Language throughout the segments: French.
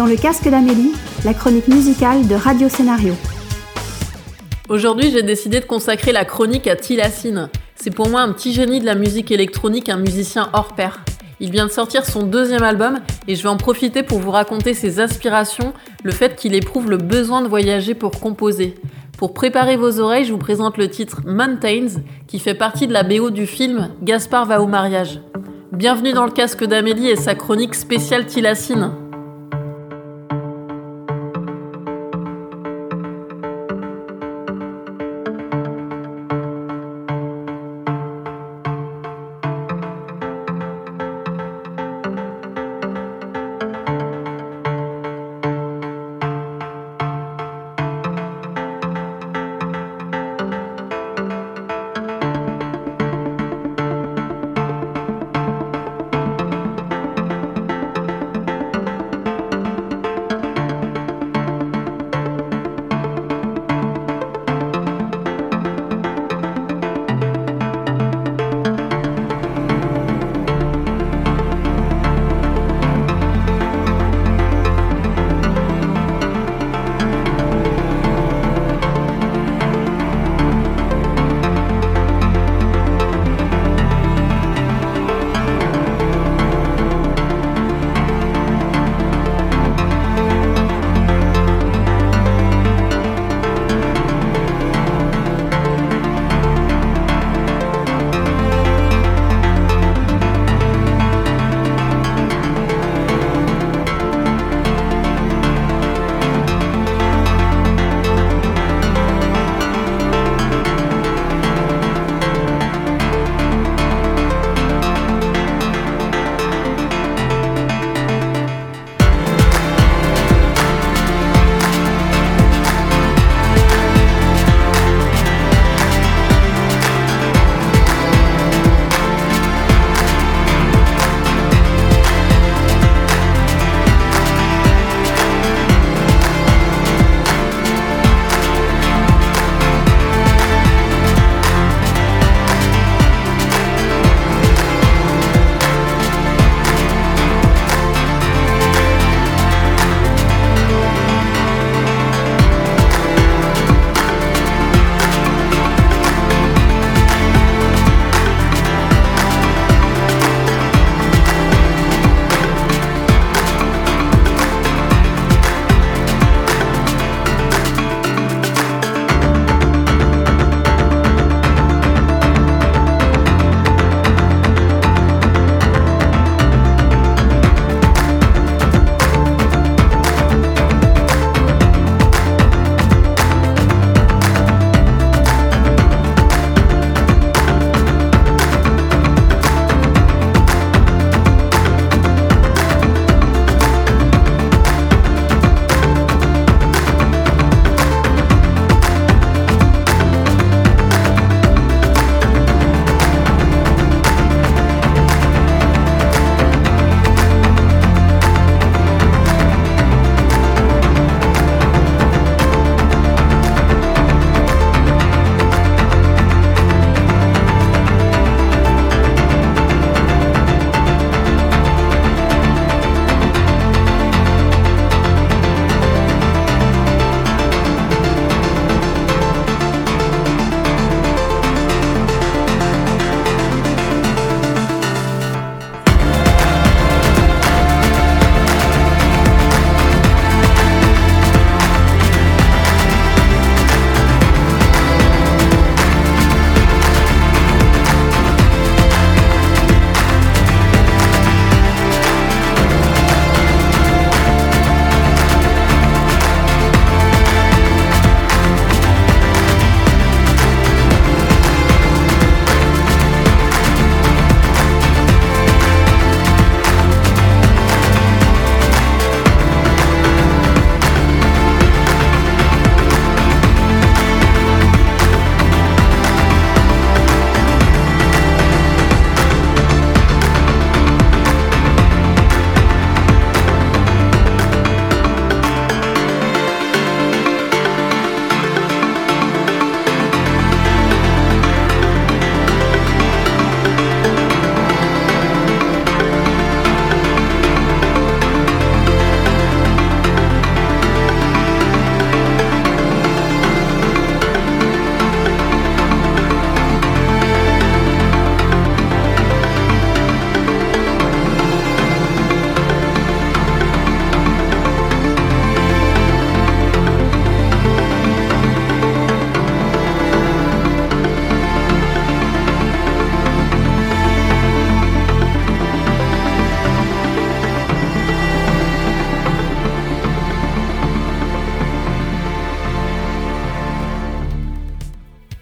dans le casque d'Amélie, la chronique musicale de Radio Scénario. Aujourd'hui, j'ai décidé de consacrer la chronique à Tilassine. C'est pour moi un petit génie de la musique électronique, un musicien hors pair. Il vient de sortir son deuxième album et je vais en profiter pour vous raconter ses aspirations, le fait qu'il éprouve le besoin de voyager pour composer. Pour préparer vos oreilles, je vous présente le titre Mountains, qui fait partie de la BO du film Gaspard va au mariage. Bienvenue dans le casque d'Amélie et sa chronique spéciale Tilassine.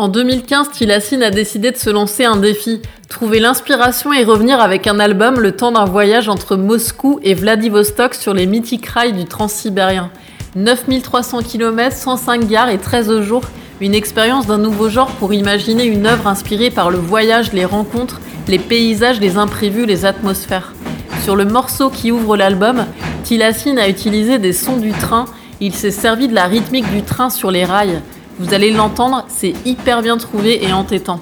En 2015, Tilassine a décidé de se lancer un défi, trouver l'inspiration et revenir avec un album le temps d'un voyage entre Moscou et Vladivostok sur les mythiques rails du transsibérien. 9300 km, 105 gares et 13 jours, une expérience d'un nouveau genre pour imaginer une œuvre inspirée par le voyage, les rencontres, les paysages, les imprévus, les atmosphères. Sur le morceau qui ouvre l'album, Tilassine a utilisé des sons du train, il s'est servi de la rythmique du train sur les rails. Vous allez l'entendre, c'est hyper bien trouvé et entêtant.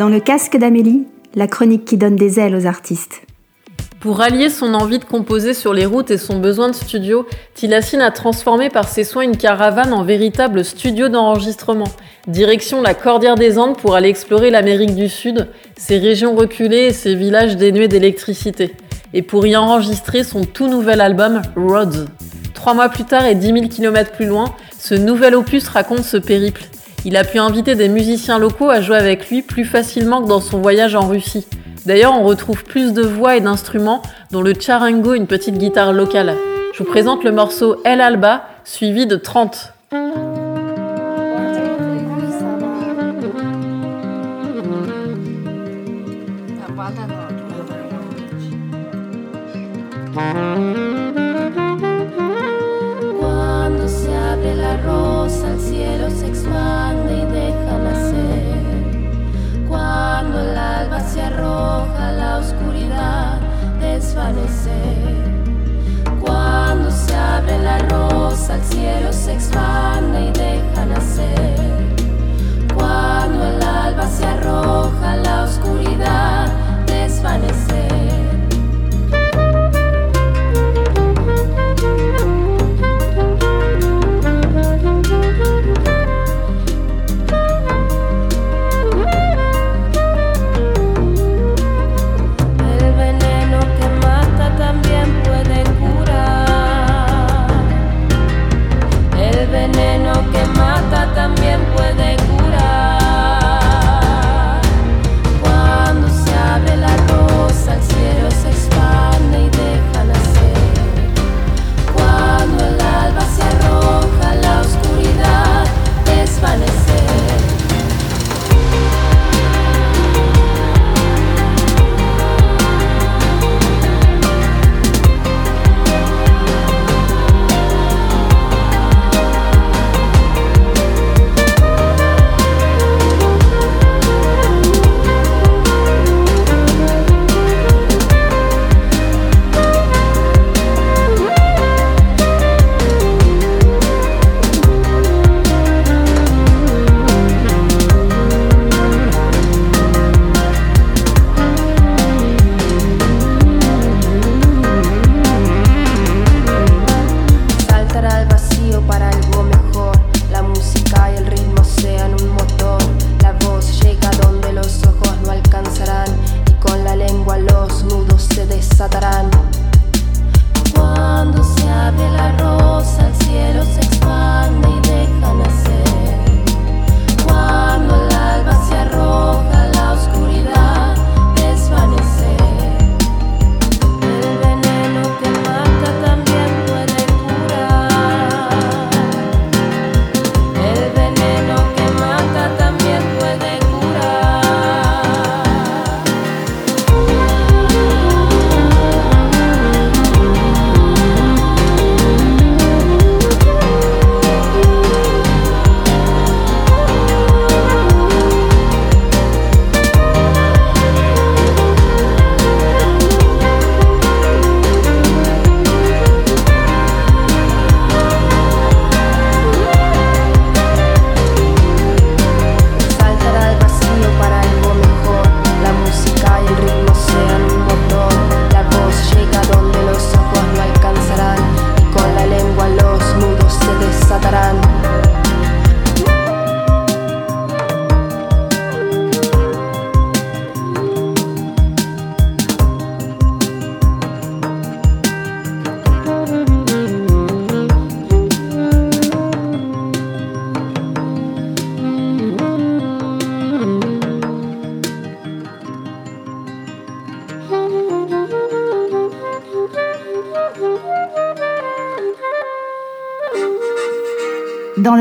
Dans le casque d'Amélie, la chronique qui donne des ailes aux artistes. Pour allier son envie de composer sur les routes et son besoin de studio, Tilassine a transformé par ses soins une caravane en véritable studio d'enregistrement. Direction la Cordillère des Andes pour aller explorer l'Amérique du Sud, ses régions reculées et ses villages dénués d'électricité. Et pour y enregistrer son tout nouvel album, Roads. Trois mois plus tard et 10 000 km plus loin, ce nouvel opus raconte ce périple. Il a pu inviter des musiciens locaux à jouer avec lui plus facilement que dans son voyage en Russie. D'ailleurs, on retrouve plus de voix et d'instruments, dont le charango, une petite guitare locale. Je vous présente le morceau El Alba, suivi de 30. Cuando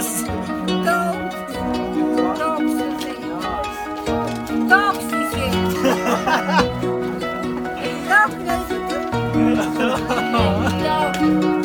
you Dops. Dops. Dops. Dops. Dops. Dops.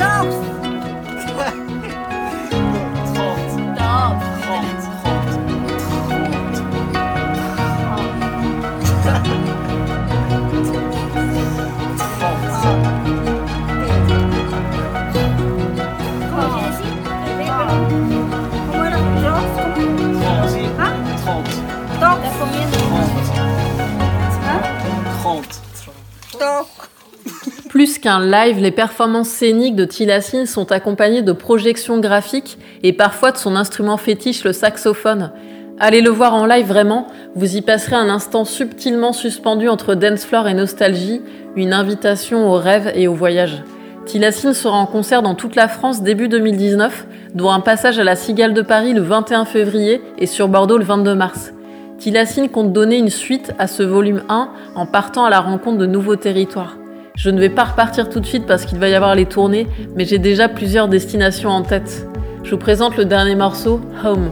Live, les performances scéniques de Tilassine sont accompagnées de projections graphiques et parfois de son instrument fétiche, le saxophone. Allez le voir en live vraiment, vous y passerez un instant subtilement suspendu entre dance floor et nostalgie, une invitation au rêve et au voyage. Tilassine sera en concert dans toute la France début 2019, dont un passage à la Cigale de Paris le 21 février et sur Bordeaux le 22 mars. Tilassine compte donner une suite à ce volume 1 en partant à la rencontre de nouveaux territoires. Je ne vais pas repartir tout de suite parce qu'il va y avoir les tournées, mais j'ai déjà plusieurs destinations en tête. Je vous présente le dernier morceau, Home.